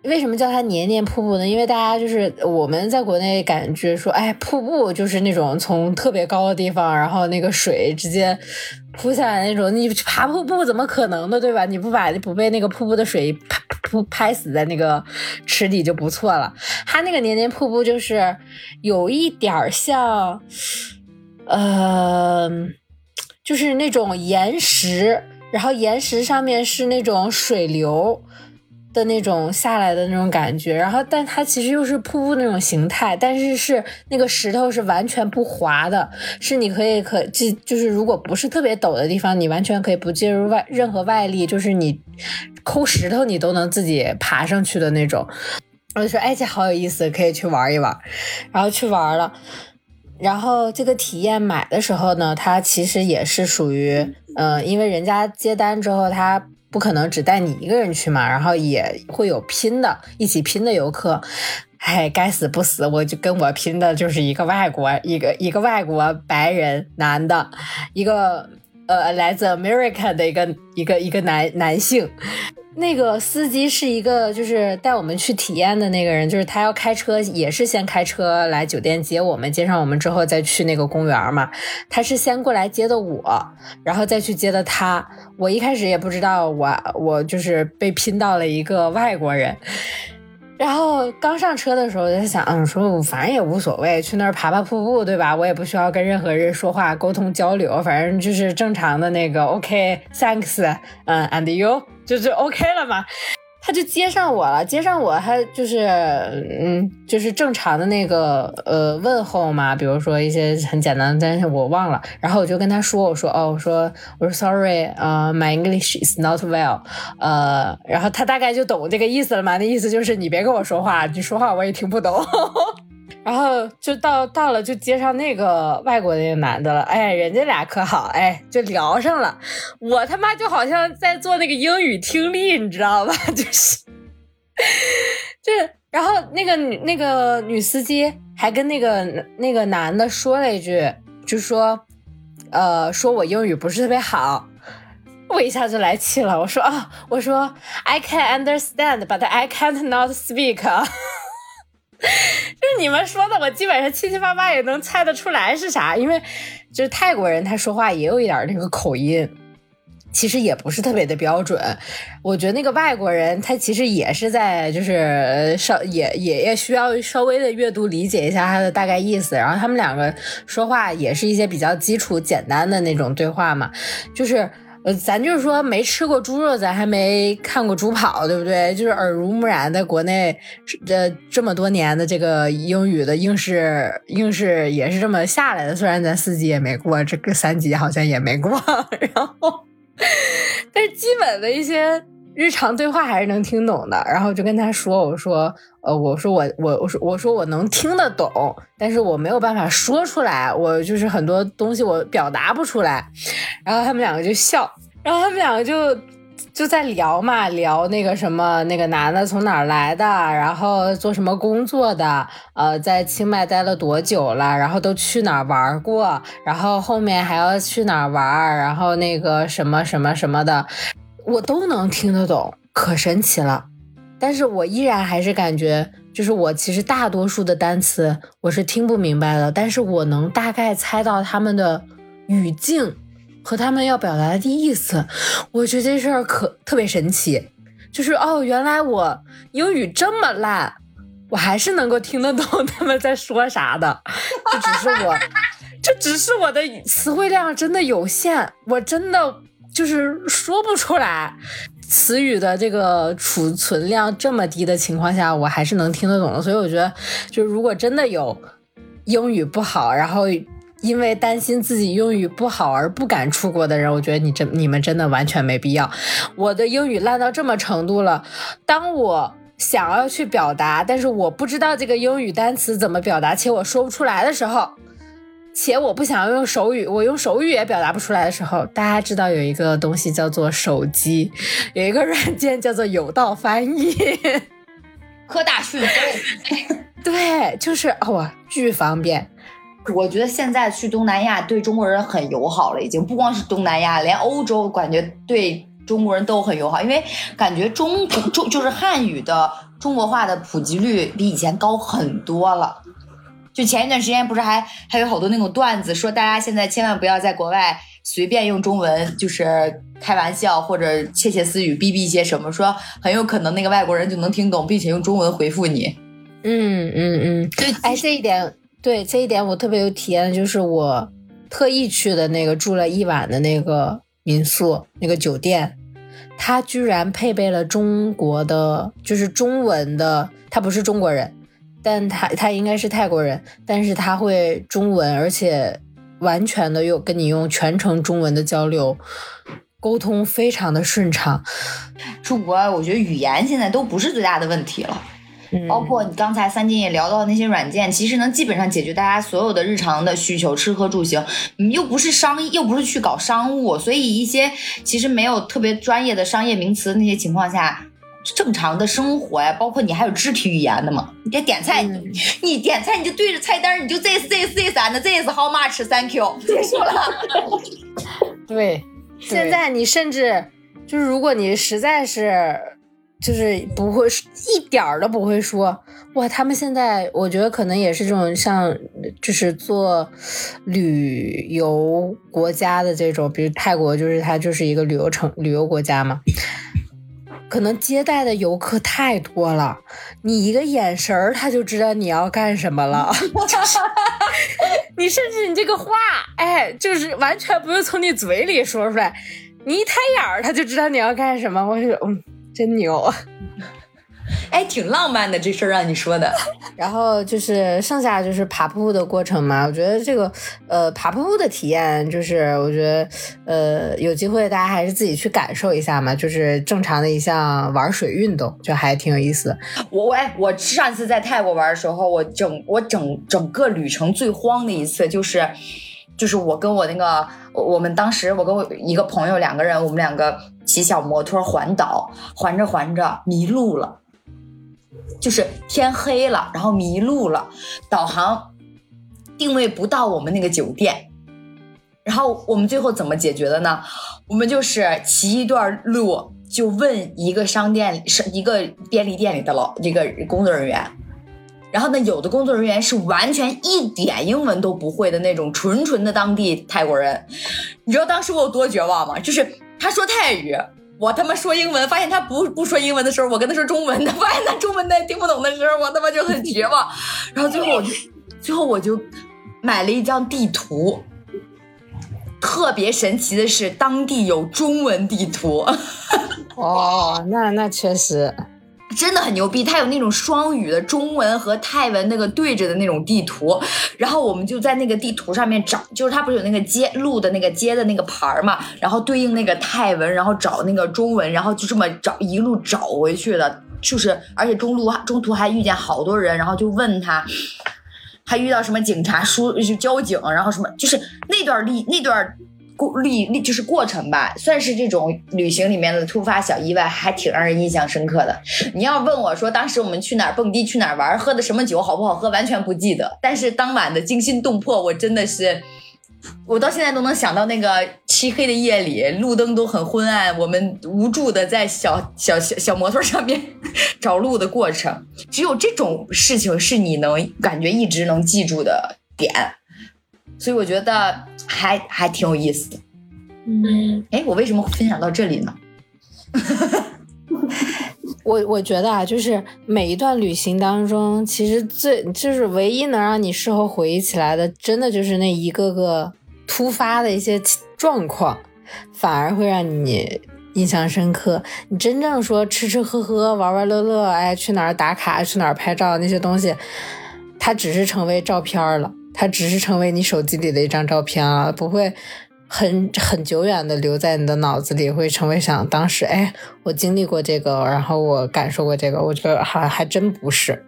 为什么叫它年年瀑布呢？因为大家就是我们在国内感觉说，哎，瀑布就是那种从特别高的地方，然后那个水直接扑下来那种。你爬瀑布怎么可能的，对吧？你不把不被那个瀑布的水拍扑拍死在那个池底就不错了。它那个年年瀑布就是有一点像，呃，就是那种岩石。然后岩石上面是那种水流的那种下来的那种感觉，然后但它其实又是瀑布那种形态，但是是那个石头是完全不滑的，是你可以可就就是如果不是特别陡的地方，你完全可以不介入外任何外力，就是你抠石头你都能自己爬上去的那种。我就说哎这好有意思，可以去玩一玩，然后去玩了。然后这个体验买的时候呢，它其实也是属于。嗯，因为人家接单之后，他不可能只带你一个人去嘛，然后也会有拼的，一起拼的游客。哎，该死不死，我就跟我拼的就是一个外国，一个一个外国白人男的，一个呃来自 America 的一个一个一个男男性。那个司机是一个，就是带我们去体验的那个人，就是他要开车，也是先开车来酒店接我们，接上我们之后再去那个公园嘛。他是先过来接的我，然后再去接的他。我一开始也不知道，我我就是被拼到了一个外国人。然后刚上车的时候在想，说反正也无所谓，去那儿爬爬瀑布，对吧？我也不需要跟任何人说话沟通交流，反正就是正常的那个 OK，Thanks，嗯，And you。就就 OK 了嘛，他就接上我了，接上我，还就是嗯，就是正常的那个呃问候嘛，比如说一些很简单的，但是我忘了，然后我就跟他说，我说哦，我说我说 Sorry，呃，My English is not well，呃，然后他大概就懂这个意思了嘛，那意思就是你别跟我说话，你说话我也听不懂。然后就到到了，就接上那个外国那个男的了。哎，人家俩可好，哎，就聊上了。我他妈就好像在做那个英语听力，你知道吧？就是，就是。然后那个女那个女司机还跟那个那个男的说了一句，就说，呃，说我英语不是特别好。我一下就来气了，我说啊，我说 I can understand, but I can't not speak。就是你们说的，我基本上七七八八也能猜得出来是啥，因为就是泰国人他说话也有一点那个口音，其实也不是特别的标准。我觉得那个外国人他其实也是在就是稍也也也需要稍微的阅读理解一下他的大概意思，然后他们两个说话也是一些比较基础简单的那种对话嘛，就是。呃，咱就是说没吃过猪肉，咱还没看过猪跑，对不对？就是耳濡目染，在国内这这么多年的这个英语的应试，应试也是这么下来的。虽然咱四级也没过，这个三级好像也没过，然后，但是基本的一些日常对话还是能听懂的。然后就跟他说，我说，呃，我说我我我说我说我能听得懂，但是我没有办法说出来，我就是很多东西我表达不出来。然后他们两个就笑，然后他们两个就就在聊嘛，聊那个什么，那个男的从哪儿来的，然后做什么工作的，呃，在清迈待了多久了，然后都去哪儿玩过，然后后面还要去哪儿玩，然后那个什么什么什么的。我都能听得懂，可神奇了。但是我依然还是感觉，就是我其实大多数的单词我是听不明白的，但是我能大概猜到他们的语境和他们要表达的意思。我觉得这事儿可特别神奇，就是哦，原来我英语这么烂，我还是能够听得懂他们在说啥的。这只是我，这只是我的词汇量真的有限，我真的就是说不出来。词语的这个储存量这么低的情况下，我还是能听得懂的。所以我觉得，就如果真的有英语不好，然后因为担心自己英语不好而不敢出国的人，我觉得你真你们真的完全没必要。我的英语烂到这么程度了，当我想要去表达，但是我不知道这个英语单词怎么表达，且我说不出来的时候。且我不想要用手语，我用手语也表达不出来的时候，大家知道有一个东西叫做手机，有一个软件叫做有道翻译，科大讯飞，对，就是哇，巨方便。我觉得现在去东南亚对中国人很友好了，已经不光是东南亚，连欧洲感觉对中国人都很友好，因为感觉中中就是汉语的中国话的普及率比以前高很多了。就前一段时间不是还还有好多那种段子，说大家现在千万不要在国外随便用中文，就是开玩笑或者窃窃私语逼逼一些什么，说很有可能那个外国人就能听懂，并且用中文回复你。嗯嗯嗯，对，哎，这一点对这一点我特别有体验，就是我特意去的那个住了一晚的那个民宿那个酒店，它居然配备了中国的就是中文的，他不是中国人。但他他应该是泰国人，但是他会中文，而且完全的用跟你用全程中文的交流沟通，非常的顺畅。出国，我觉得语言现在都不是最大的问题了，包括你刚才三金也聊到的那些软件，其实能基本上解决大家所有的日常的需求，吃喝住行。你又不是商，又不是去搞商务，所以一些其实没有特别专业的商业名词那些情况下。正常的生活呀，包括你还有肢体语言的嘛？你这点菜，你点菜你就对着菜单，你就 this this this and this how much thank you 结束了。对，现在你甚至就是如果你实在是就是不会一点儿都不会说，哇，他们现在我觉得可能也是这种像就是做旅游国家的这种，比如泰国就是它就是一个旅游城旅游国家嘛。可能接待的游客太多了，你一个眼神儿他就知道你要干什么了。你甚至你这个话，哎，就是完全不用从你嘴里说出来，你一抬眼儿他就知道你要干什么。我说，嗯，真牛。哎，挺浪漫的这事儿让你说的。然后就是剩下就是爬瀑布的过程嘛，我觉得这个呃爬瀑布的体验就是我觉得呃有机会大家还是自己去感受一下嘛，就是正常的一项玩水运动，就还挺有意思的。我哎，我上次在泰国玩的时候，我整我整整个旅程最慌的一次就是就是我跟我那个我们当时我跟我一个朋友两个人，我们两个骑小摩托环岛，环着环着迷路了。就是天黑了，然后迷路了，导航定位不到我们那个酒店，然后我们最后怎么解决的呢？我们就是骑一段路，就问一个商店、是一个便利店里的老这个工作人员，然后呢，有的工作人员是完全一点英文都不会的那种纯纯的当地泰国人，你知道当时我有多绝望吗？就是他说泰语。我他妈说英文，发现他不不说英文的时候，我跟他说中文，他发现他中文他也听不懂的时候，我他妈就很绝望。然后最后我就，最后我就买了一张地图。特别神奇的是，当地有中文地图。哦，那那确实。真的很牛逼，它有那种双语的中文和泰文那个对着的那种地图，然后我们就在那个地图上面找，就是它不是有那个街路的那个街的那个牌儿嘛，然后对应那个泰文，然后找那个中文，然后就这么找一路找回去的，就是而且中路中途还遇见好多人，然后就问他，还遇到什么警察叔就交警，然后什么就是那段历那段。过历历就是过程吧，算是这种旅行里面的突发小意外，还挺让人印象深刻的。你要问我说当时我们去哪儿蹦迪，去哪儿玩，喝的什么酒，好不好喝，完全不记得。但是当晚的惊心动魄，我真的是我到现在都能想到那个漆黑的夜里，路灯都很昏暗，我们无助的在小小小小摩托上面 找路的过程。只有这种事情是你能感觉一直能记住的点，所以我觉得还还挺有意思的。嗯，哎，我为什么会分享到这里呢？我我觉得啊，就是每一段旅行当中，其实最就是唯一能让你事后回忆起来的，真的就是那一个个突发的一些状况，反而会让你印象深刻。你真正说吃吃喝喝、玩玩乐乐，哎，去哪儿打卡、去哪儿拍照那些东西，它只是成为照片了，它只是成为你手机里的一张照片了，不会。很很久远的留在你的脑子里，会成为想当时，哎，我经历过这个，然后我感受过这个，我觉得还还真不是。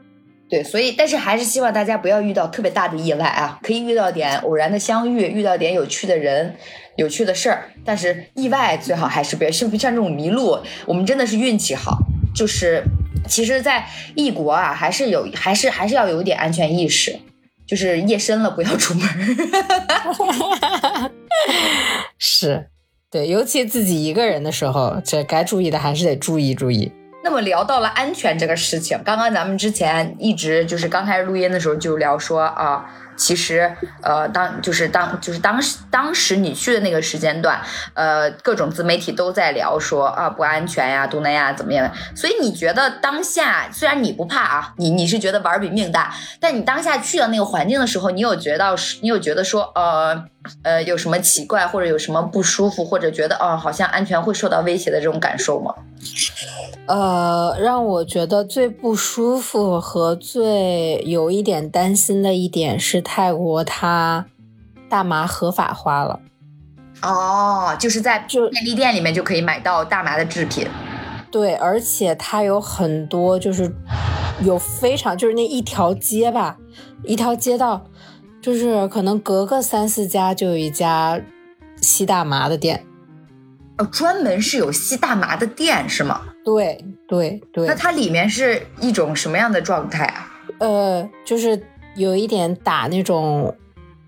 对，所以但是还是希望大家不要遇到特别大的意外啊，可以遇到点偶然的相遇，遇到点有趣的人、有趣的事儿，但是意外最好还是不要。像像这种迷路，我们真的是运气好。就是其实，在异国啊，还是有，还是还是要有点安全意识。就是夜深了，不要出门。是，对，尤其自己一个人的时候，这该注意的还是得注意注意。那么聊到了安全这个事情，刚刚咱们之前一直就是刚开始录音的时候就聊说啊。其实，呃，当就是当就是当时当时你去的那个时间段，呃，各种自媒体都在聊说啊不安全呀，东南亚怎么样？所以你觉得当下虽然你不怕啊，你你是觉得玩比命大，但你当下去到那个环境的时候，你有觉得你有觉得说呃呃有什么奇怪或者有什么不舒服，或者觉得哦好像安全会受到威胁的这种感受吗？呃，让我觉得最不舒服和最有一点担心的一点是泰国它大麻合法化了。哦，就是在就便利店里面就可以买到大麻的制品。对，而且它有很多，就是有非常就是那一条街吧，一条街道，就是可能隔个三四家就有一家吸大麻的店。哦，专门是有吸大麻的店是吗？对对对。那它里面是一种什么样的状态啊？呃，就是有一点打那种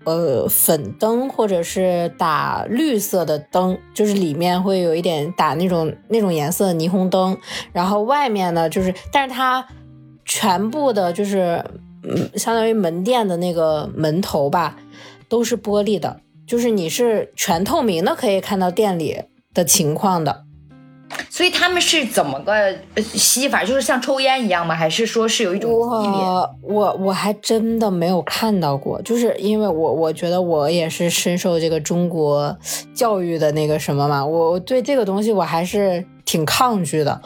呃粉灯，或者是打绿色的灯，就是里面会有一点打那种那种颜色的霓虹灯，然后外面呢就是，但是它全部的就是嗯，相当于门店的那个门头吧，都是玻璃的，就是你是全透明的，可以看到店里。的情况的，所以他们是怎么个吸法？就是像抽烟一样吗？还是说是有一种？我我我还真的没有看到过，就是因为我我觉得我也是深受这个中国教育的那个什么嘛，我对这个东西我还是挺抗拒的。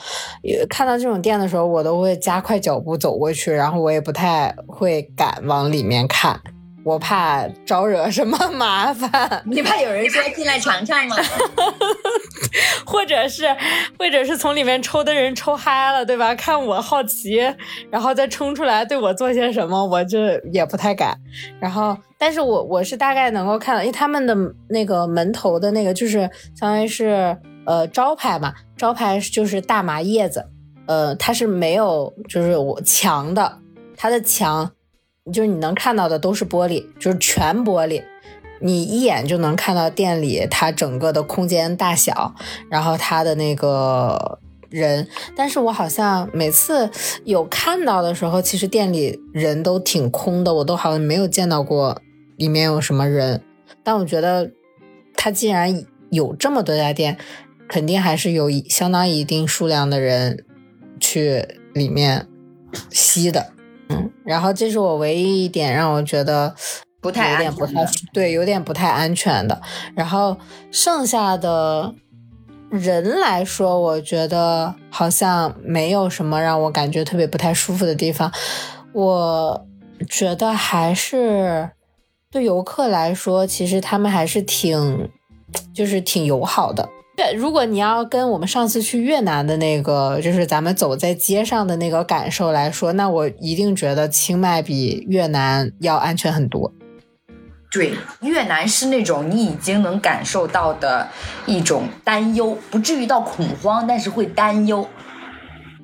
看到这种店的时候，我都会加快脚步走过去，然后我也不太会敢往里面看。我怕招惹什么麻烦？你怕有人说进来尝尝吗？或者是，或者是从里面抽的人抽嗨了，对吧？看我好奇，然后再冲出来对我做些什么，我就也不太敢。然后，但是我我是大概能够看到，因为他们的那个门头的那个就是相当于是呃招牌嘛，招牌就是大麻叶子，呃，它是没有就是我墙的，它的墙。就是你能看到的都是玻璃，就是全玻璃，你一眼就能看到店里它整个的空间大小，然后它的那个人。但是我好像每次有看到的时候，其实店里人都挺空的，我都好像没有见到过里面有什么人。但我觉得，它既然有这么多家店，肯定还是有相当一定数量的人去里面吸的。然后这是我唯一一点让我觉得不太有点不太对，有点不太安全的。然后剩下的人来说，我觉得好像没有什么让我感觉特别不太舒服的地方。我觉得还是对游客来说，其实他们还是挺就是挺友好的。对，如果你要跟我们上次去越南的那个，就是咱们走在街上的那个感受来说，那我一定觉得清迈比越南要安全很多。对，越南是那种你已经能感受到的一种担忧，不至于到恐慌，但是会担忧。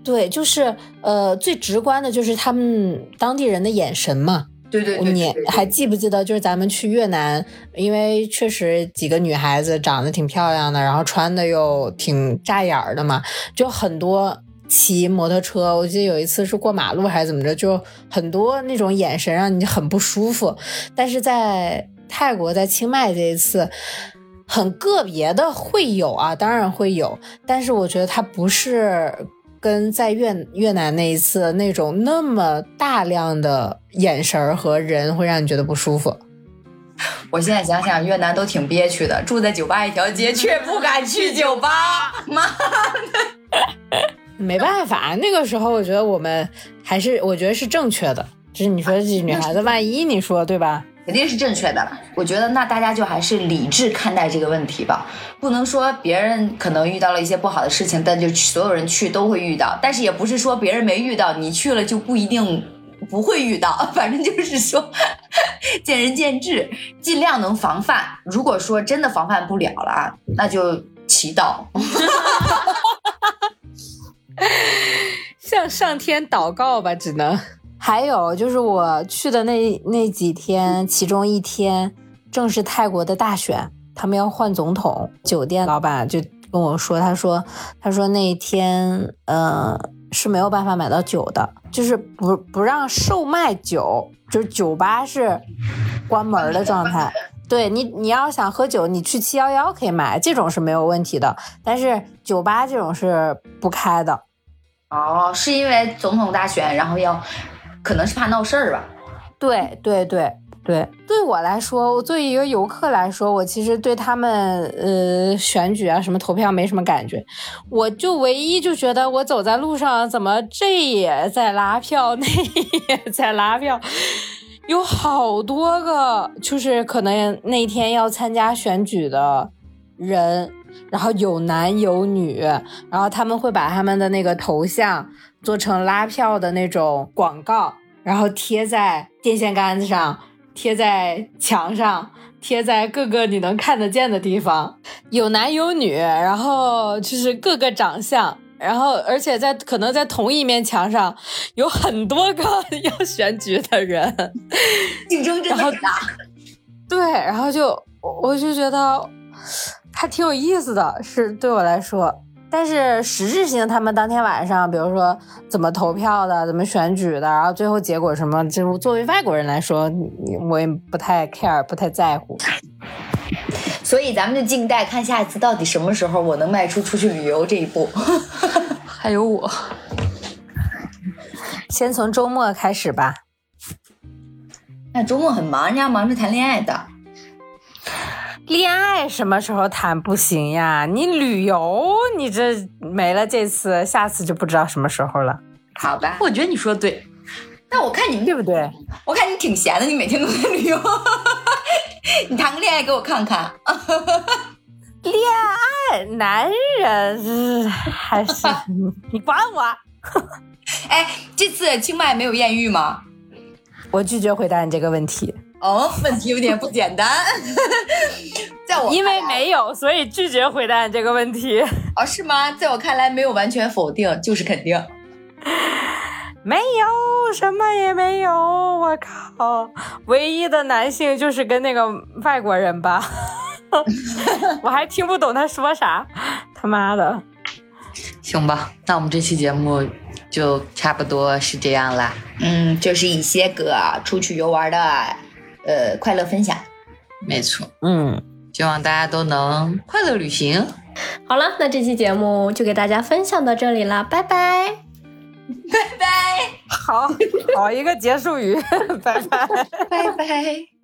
对，就是呃，最直观的就是他们当地人的眼神嘛，对对对，你还记不记得，就是咱们去越南，因为确实几个女孩子长得挺漂亮的，然后穿的又挺扎眼儿的嘛，就很多骑摩托车。我记得有一次是过马路还是怎么着，就很多那种眼神让你很不舒服。但是在泰国，在清迈这一次，很个别的会有啊，当然会有，但是我觉得它不是。跟在越越南那一次那种那么大量的眼神和人会让你觉得不舒服。我现在想想，越南都挺憋屈的，住在酒吧一条街，却不敢去酒吧。妈的，没办法，那个时候我觉得我们还是我觉得是正确的。就是你说这女孩子，万一你说对吧？肯定是正确的了，我觉得那大家就还是理智看待这个问题吧，不能说别人可能遇到了一些不好的事情，但就所有人去都会遇到，但是也不是说别人没遇到，你去了就不一定不会遇到，反正就是说见仁见智，尽量能防范。如果说真的防范不了了，那就祈祷，向上天祷告吧，只能。还有就是我去的那那几天，其中一天正是泰国的大选，他们要换总统。酒店老板就跟我说，他说，他说那一天，嗯，是没有办法买到酒的，就是不不让售卖酒，就是酒吧是关门的状态。对你，你要想喝酒，你去七幺幺可以买，这种是没有问题的，但是酒吧这种是不开的。哦，是因为总统大选，然后要。可能是怕闹事儿吧，对对对。对，对我来说，我作为一个游客来说，我其实对他们呃选举啊什么投票没什么感觉，我就唯一就觉得我走在路上，怎么这也在拉票，那也在拉票，有好多个就是可能那天要参加选举的人，然后有男有女，然后他们会把他们的那个头像。做成拉票的那种广告，然后贴在电线杆子上，贴在墙上，贴在各个你能看得见的地方。有男有女，然后就是各个长相，然后而且在可能在同一面墙上有很多个要选举的人，竞争真的很大。对，然后就我就觉得还挺有意思的，是对我来说。但是实质性，他们当天晚上，比如说怎么投票的，怎么选举的，然后最后结果什么，就作为外国人来说，我也不太 care，不太在乎。所以咱们就静待看下一次到底什么时候我能迈出出去旅游这一步。还有我，先从周末开始吧。那周末很忙，人家忙着谈恋爱的。恋爱什么时候谈不行呀？你旅游，你这没了这次，下次就不知道什么时候了。好吧，我觉得你说的对。那我看你们对不对？我看你挺闲的，你每天都在旅游。你谈个恋爱给我看看。恋爱，男人还是你管我？哎，这次清迈没有艳遇吗？我拒绝回答你这个问题。哦，问题有点不简单。在我因为没有，所以拒绝回答你这个问题。哦，是吗？在我看来，没有完全否定，就是肯定。没有什么也没有，我靠！唯一的男性就是跟那个外国人吧，我还听不懂他说啥。他妈的！行吧，那我们这期节目就差不多是这样啦。嗯，就是一些个出去游玩的。呃，快乐分享，没错，嗯，希望大家都能快乐旅行。好了，那这期节目就给大家分享到这里了，拜拜，拜拜，好好一个结束语，拜拜，拜拜。